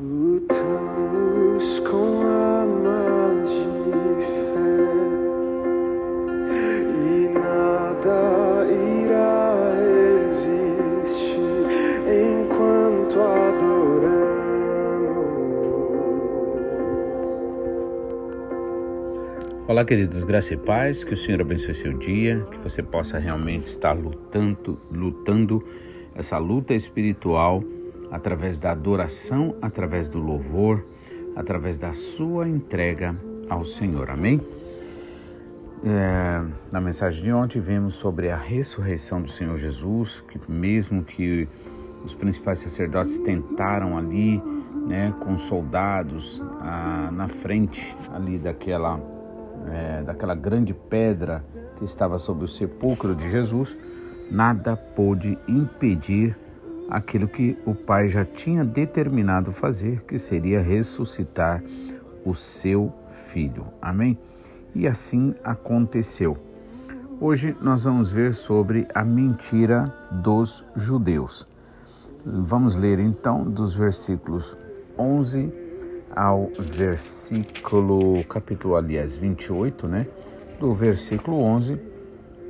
Lutamos com armas de fé e nada irá resistir enquanto adoramos. Olá, queridos, graça e paz, que o Senhor abençoe seu dia, que você possa realmente estar lutando, lutando essa luta espiritual através da adoração, através do louvor, através da sua entrega ao Senhor. Amém? É, na mensagem de ontem vimos sobre a ressurreição do Senhor Jesus, que mesmo que os principais sacerdotes tentaram ali, né, com soldados na frente ali daquela, é, daquela grande pedra que estava sobre o sepulcro de Jesus, nada pôde impedir aquilo que o Pai já tinha determinado fazer, que seria ressuscitar o seu filho. Amém? E assim aconteceu. Hoje nós vamos ver sobre a mentira dos judeus. Vamos ler então dos versículos 11 ao versículo, capítulo aliás 28, né? Do versículo 11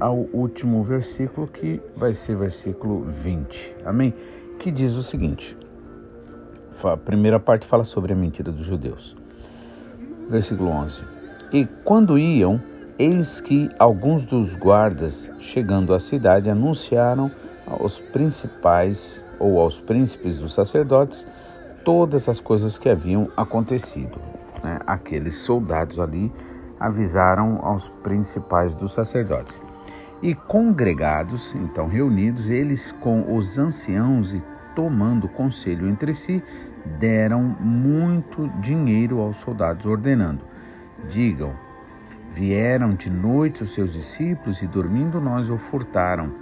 ao último versículo, que vai ser versículo 20. Amém? Que diz o seguinte: a primeira parte fala sobre a mentira dos judeus. Versículo 11: E quando iam, eis que alguns dos guardas, chegando à cidade, anunciaram aos principais ou aos príncipes dos sacerdotes todas as coisas que haviam acontecido. Né? Aqueles soldados ali avisaram aos principais dos sacerdotes. E congregados, então reunidos, eles com os anciãos e tomando conselho entre si, deram muito dinheiro aos soldados, ordenando: Digam, vieram de noite os seus discípulos e dormindo nós o furtaram.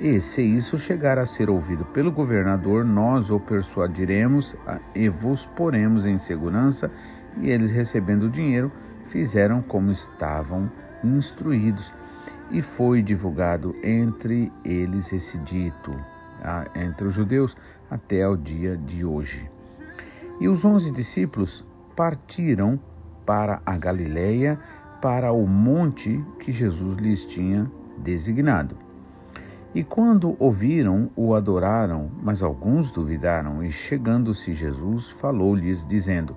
E se isso chegar a ser ouvido pelo governador, nós o persuadiremos e vos poremos em segurança. E eles, recebendo o dinheiro, fizeram como estavam instruídos e foi divulgado entre eles esse dito, entre os judeus, até o dia de hoje. E os onze discípulos partiram para a Galileia, para o monte que Jesus lhes tinha designado. E quando ouviram, o adoraram, mas alguns duvidaram, e chegando-se Jesus, falou-lhes, dizendo: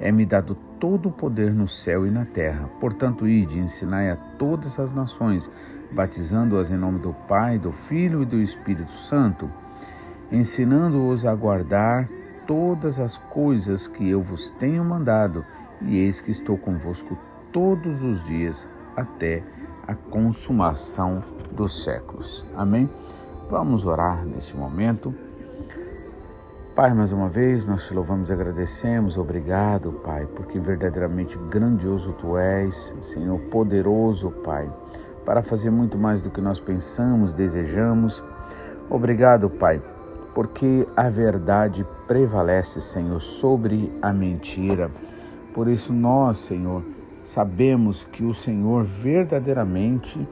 é-me dado todo o poder no céu e na terra. Portanto, ide ensinai a todas as nações, batizando-as em nome do Pai, do Filho e do Espírito Santo, ensinando-os a guardar todas as coisas que eu vos tenho mandado, e eis que estou convosco todos os dias até a consumação dos séculos. Amém? Vamos orar nesse momento. Pai, mais uma vez nós te louvamos e agradecemos. Obrigado, Pai, porque verdadeiramente grandioso tu és, Senhor, poderoso, Pai, para fazer muito mais do que nós pensamos, desejamos. Obrigado, Pai, porque a verdade prevalece, Senhor, sobre a mentira. Por isso nós, Senhor, sabemos que o Senhor verdadeiramente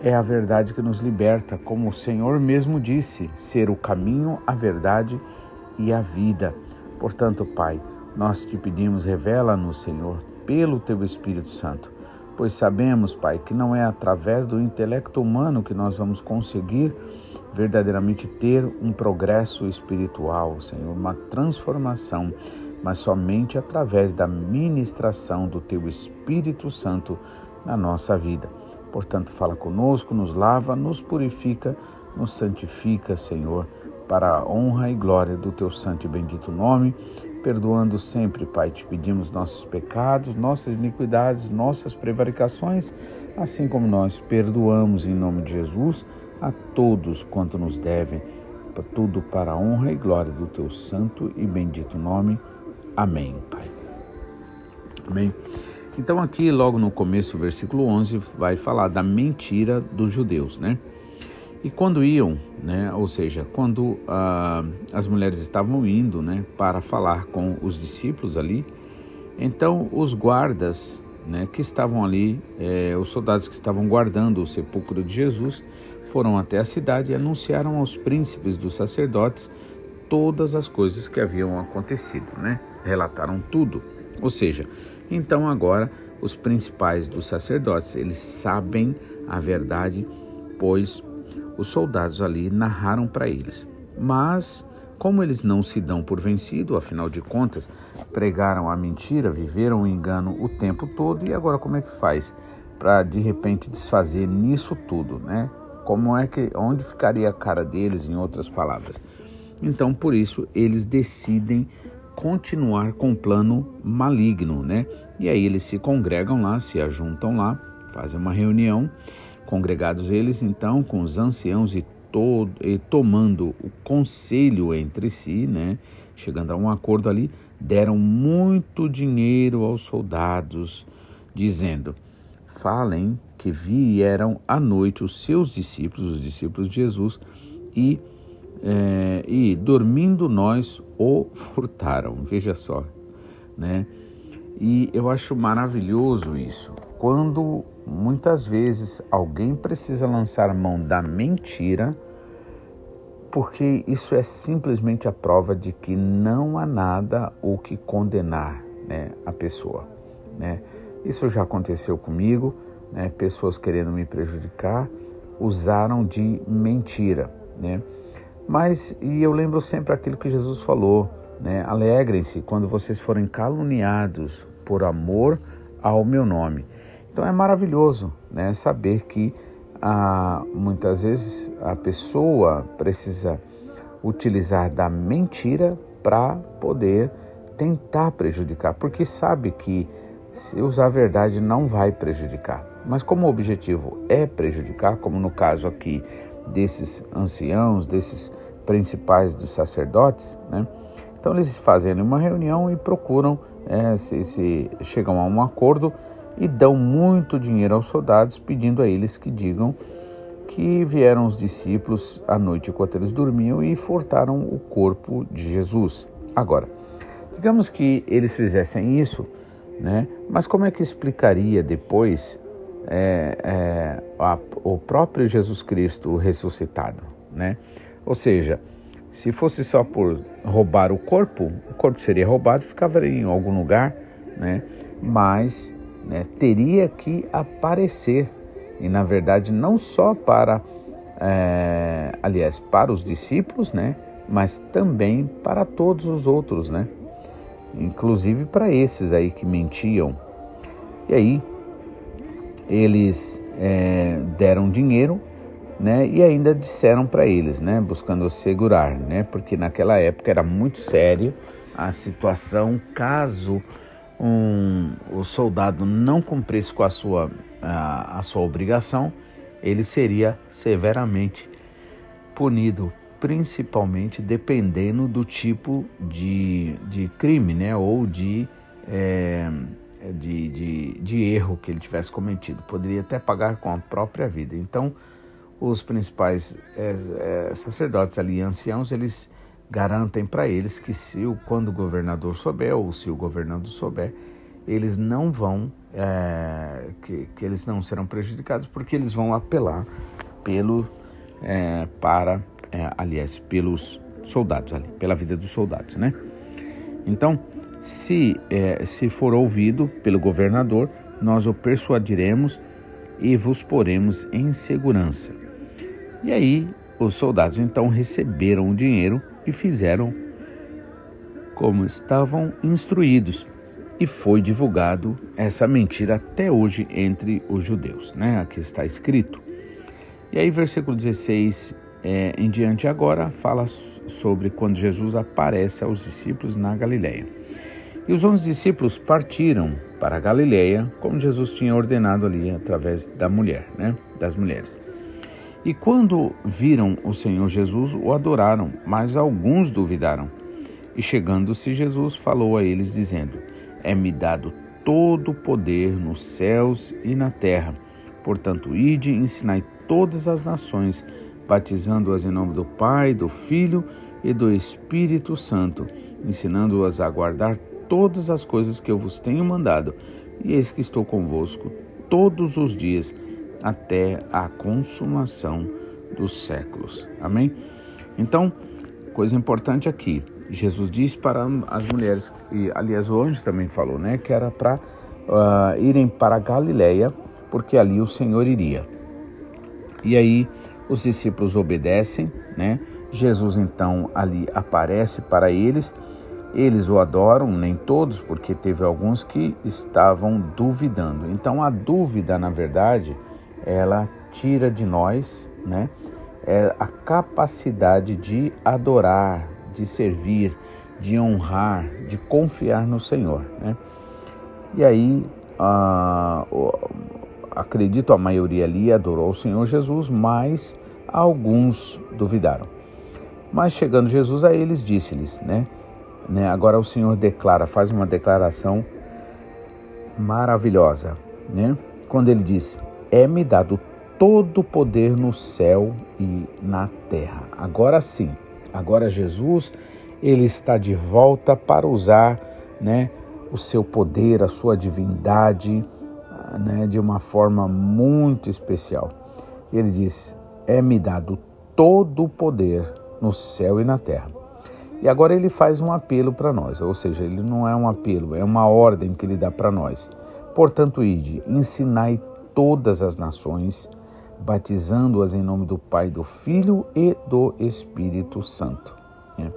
é a verdade que nos liberta, como o Senhor mesmo disse, ser o caminho, a verdade e e a vida. Portanto, Pai, nós te pedimos, revela-nos, Senhor, pelo teu Espírito Santo, pois sabemos, Pai, que não é através do intelecto humano que nós vamos conseguir verdadeiramente ter um progresso espiritual, Senhor, uma transformação, mas somente através da ministração do teu Espírito Santo na nossa vida. Portanto, fala conosco, nos lava, nos purifica, nos santifica, Senhor para a honra e glória do teu santo e bendito nome, perdoando sempre, Pai, te pedimos nossos pecados, nossas iniquidades, nossas prevaricações, assim como nós perdoamos em nome de Jesus a todos quanto nos devem, tudo para a honra e glória do teu santo e bendito nome. Amém, Pai. Amém. Então aqui logo no começo, versículo 11 vai falar da mentira dos judeus, né? E quando iam, né, ou seja, quando ah, as mulheres estavam indo né, para falar com os discípulos ali, então os guardas né, que estavam ali, eh, os soldados que estavam guardando o sepulcro de Jesus, foram até a cidade e anunciaram aos príncipes dos sacerdotes todas as coisas que haviam acontecido, né? Relataram tudo. Ou seja, então agora os principais dos sacerdotes, eles sabem a verdade, pois os soldados ali narraram para eles. Mas como eles não se dão por vencido, afinal de contas, pregaram a mentira, viveram o engano o tempo todo e agora como é que faz para de repente desfazer nisso tudo, né? Como é que onde ficaria a cara deles em outras palavras? Então, por isso eles decidem continuar com o plano maligno, né? E aí eles se congregam lá, se ajuntam lá, fazem uma reunião, congregados eles então com os anciãos e, todo, e tomando o conselho entre si, né? Chegando a um acordo ali, deram muito dinheiro aos soldados, dizendo: falem que vieram à noite os seus discípulos, os discípulos de Jesus, e, é, e dormindo nós o furtaram. Veja só, né? E eu acho maravilhoso isso. Quando muitas vezes alguém precisa lançar mão da mentira, porque isso é simplesmente a prova de que não há nada o que condenar né, a pessoa. Né? Isso já aconteceu comigo, né? pessoas querendo me prejudicar usaram de mentira. Né? Mas, e eu lembro sempre aquilo que Jesus falou, né? alegrem-se quando vocês forem caluniados por amor ao meu nome. Então é maravilhoso né? saber que ah, muitas vezes a pessoa precisa utilizar da mentira para poder tentar prejudicar, porque sabe que se usar a verdade não vai prejudicar. Mas como o objetivo é prejudicar, como no caso aqui desses anciãos, desses principais dos sacerdotes, né? Então eles fazem uma reunião e procuram, é, se, se chegam a um acordo e dão muito dinheiro aos soldados, pedindo a eles que digam que vieram os discípulos à noite enquanto eles dormiam e furtaram o corpo de Jesus. Agora, digamos que eles fizessem isso né? Mas como é que explicaria depois é, é, a, o próprio Jesus Cristo ressuscitado? Né? Ou seja, se fosse só por roubar o corpo, o corpo seria roubado ficava em algum lugar, né? mas né, teria que aparecer. E na verdade, não só para, é, aliás, para os discípulos, né? mas também para todos os outros, né? inclusive para esses aí que mentiam. E aí eles é, deram dinheiro, né? E ainda disseram para eles, né? Buscando segurar, né? Porque naquela época era muito sério a situação caso um, o soldado não cumprisse com a sua, a, a sua obrigação, ele seria severamente punido principalmente dependendo do tipo de, de crime, né? Ou de, é, de, de, de, erro que ele tivesse cometido. Poderia até pagar com a própria vida. Então, os principais é, é, sacerdotes ali, anciãos, eles garantem para eles que se o, quando o governador souber, ou se o governador souber, eles não vão, é, que, que eles não serão prejudicados, porque eles vão apelar pelo, é, para é, aliás, pelos soldados ali, pela vida dos soldados, né? Então, se, é, se for ouvido pelo governador, nós o persuadiremos e vos poremos em segurança. E aí os soldados então receberam o dinheiro e fizeram como estavam instruídos. E foi divulgado essa mentira até hoje entre os judeus, né? Aqui está escrito. E aí, versículo 16 é, em diante agora fala sobre quando Jesus aparece aos discípulos na Galileia. E os onze discípulos partiram para a Galileia, como Jesus tinha ordenado ali através da mulher, né, das mulheres. E quando viram o Senhor Jesus, o adoraram, mas alguns duvidaram. E chegando-se Jesus, falou a eles, dizendo: É-me dado todo o poder nos céus e na terra. Portanto, ide e ensinai todas as nações, batizando-as em nome do Pai, do Filho e do Espírito Santo, ensinando-as a guardar todas as coisas que eu vos tenho mandado. E eis que estou convosco todos os dias até a consumação dos séculos. Amém? Então, coisa importante aqui. Jesus disse para as mulheres, e aliás o anjo também falou, né, que era para uh, irem para Galiléia, porque ali o Senhor iria. E aí os discípulos obedecem, né? Jesus então ali aparece para eles. Eles o adoram, nem todos, porque teve alguns que estavam duvidando. Então a dúvida, na verdade, ela tira de nós, né? É a capacidade de adorar, de servir, de honrar, de confiar no Senhor, né? E aí, ah, acredito a maioria ali adorou o Senhor Jesus, mas alguns duvidaram. Mas chegando Jesus a eles, disse-lhes, né? né? Agora o Senhor declara, faz uma declaração maravilhosa, né? Quando ele diz: É-me dado todo o poder no céu e na terra. Agora sim, agora Jesus, ele está de volta para usar, né, o seu poder, a sua divindade, né, de uma forma muito especial. Ele diz: É-me dado todo o poder no céu e na terra. E agora ele faz um apelo para nós, ou seja, ele não é um apelo, é uma ordem que ele dá para nós. Portanto, ide, ensinai todas as nações, batizando-as em nome do Pai, do Filho e do Espírito Santo. É.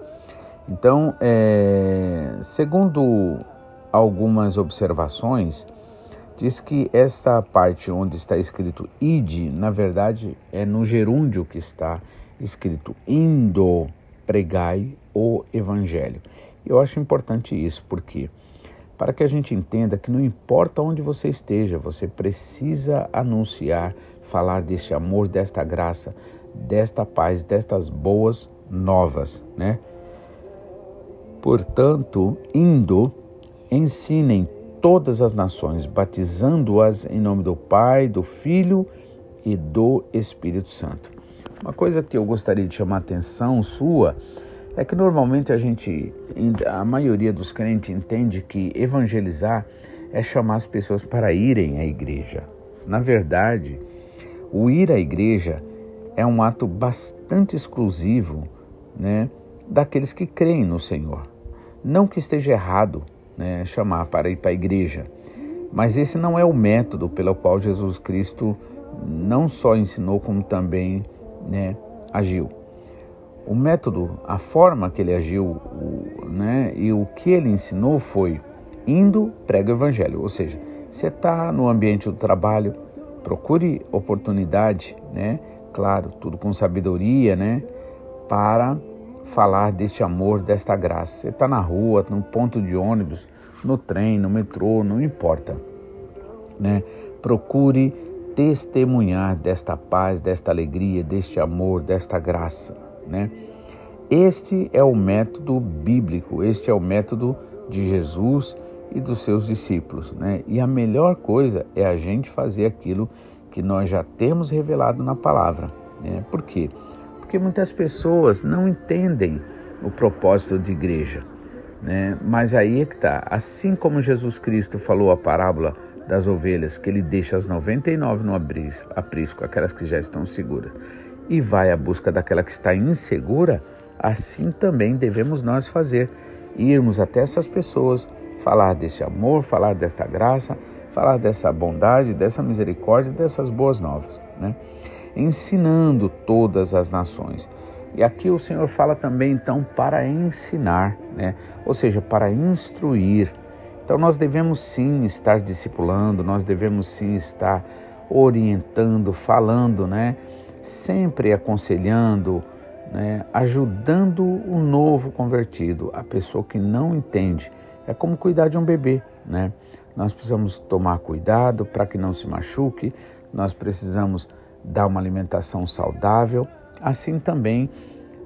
Então, é, segundo algumas observações, diz que esta parte onde está escrito ide, na verdade é no gerúndio que está escrito indo pregai o evangelho. Eu acho importante isso porque para que a gente entenda que não importa onde você esteja, você precisa anunciar, falar deste amor, desta graça, desta paz, destas boas novas, né? Portanto, indo, ensinem todas as nações, batizando-as em nome do Pai, do Filho e do Espírito Santo. Uma coisa que eu gostaria de chamar a atenção sua é que normalmente a gente, a maioria dos crentes entende que evangelizar é chamar as pessoas para irem à igreja. Na verdade, o ir à igreja é um ato bastante exclusivo, né, daqueles que creem no Senhor. Não que esteja errado né, chamar para ir para a igreja. Mas esse não é o método pelo qual Jesus Cristo não só ensinou, como também né, agiu. O método, a forma que ele agiu o, né, e o que ele ensinou foi indo, prega o evangelho. Ou seja, você está no ambiente do trabalho, procure oportunidade, né, claro, tudo com sabedoria, né, para falar deste amor, desta graça. Você está na rua, no ponto de ônibus, no trem, no metrô, não importa. Né? Procure testemunhar desta paz, desta alegria, deste amor, desta graça. Né? Este é o método bíblico, este é o método de Jesus e dos seus discípulos. Né? E a melhor coisa é a gente fazer aquilo que nós já temos revelado na palavra. Né? Por quê? Porque muitas pessoas não entendem o propósito de igreja. Né? Mas aí é que está. Assim como Jesus Cristo falou a parábola das ovelhas, que ele deixa as 99 no aprisco, aquelas que já estão seguras, e vai à busca daquela que está insegura, assim também devemos nós fazer. Irmos até essas pessoas, falar desse amor, falar desta graça, falar dessa bondade, dessa misericórdia, dessas boas novas. Né? ensinando todas as nações. E aqui o Senhor fala também então para ensinar, né? ou seja, para instruir. Então nós devemos sim estar discipulando, nós devemos sim estar orientando, falando, né? Sempre aconselhando, né? ajudando o novo convertido, a pessoa que não entende. É como cuidar de um bebê, né? Nós precisamos tomar cuidado para que não se machuque, nós precisamos dar uma alimentação saudável, assim também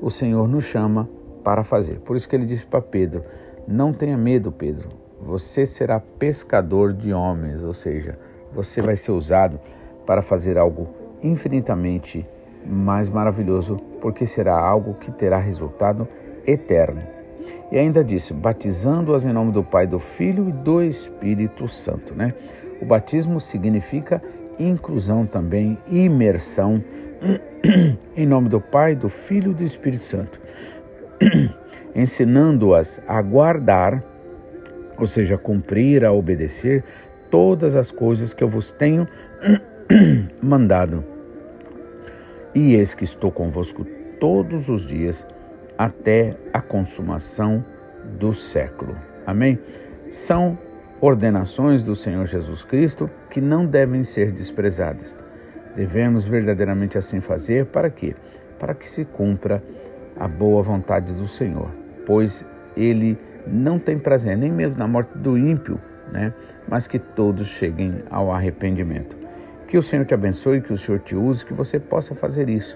o Senhor nos chama para fazer. Por isso que ele disse para Pedro: Não tenha medo, Pedro, você será pescador de homens, ou seja, você vai ser usado para fazer algo infinitamente mais maravilhoso, porque será algo que terá resultado eterno. E ainda disse: batizando-as em nome do Pai, do Filho e do Espírito Santo. Né? O batismo significa inclusão também, imersão, em nome do Pai, do Filho e do Espírito Santo. ensinando-as a guardar, ou seja, a cumprir, a obedecer todas as coisas que eu vos tenho mandado. E eis que estou convosco todos os dias até a consumação do século. Amém? São ordenações do Senhor Jesus Cristo que não devem ser desprezadas. Devemos verdadeiramente assim fazer para quê? Para que se cumpra a boa vontade do Senhor, pois ele não tem prazer nem mesmo na morte do ímpio, né? Mas que todos cheguem ao arrependimento. Que o Senhor te abençoe, que o Senhor te use, que você possa fazer isso.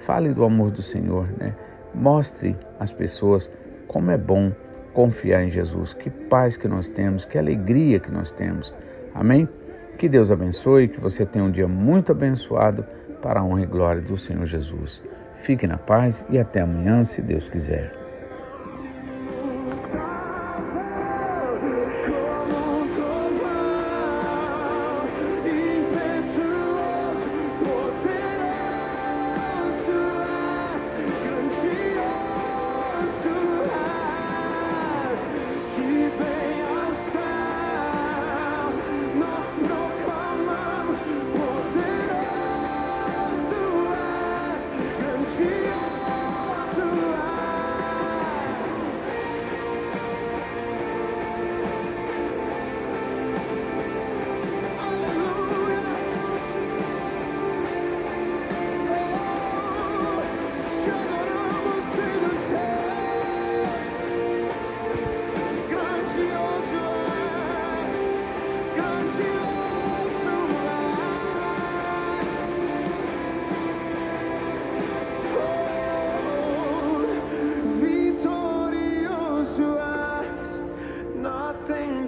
Fale do amor do Senhor, né? Mostre às pessoas como é bom confiar em Jesus. Que paz que nós temos, que alegria que nós temos. Amém? Que Deus abençoe, que você tenha um dia muito abençoado para a honra e glória do Senhor Jesus. Fique na paz e até amanhã, se Deus quiser.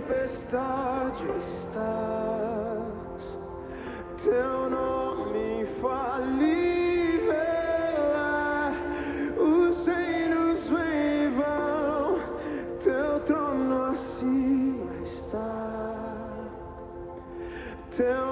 Tempestade estás, teu nome infalível. Os reinos vêm teu trono acima está, teu.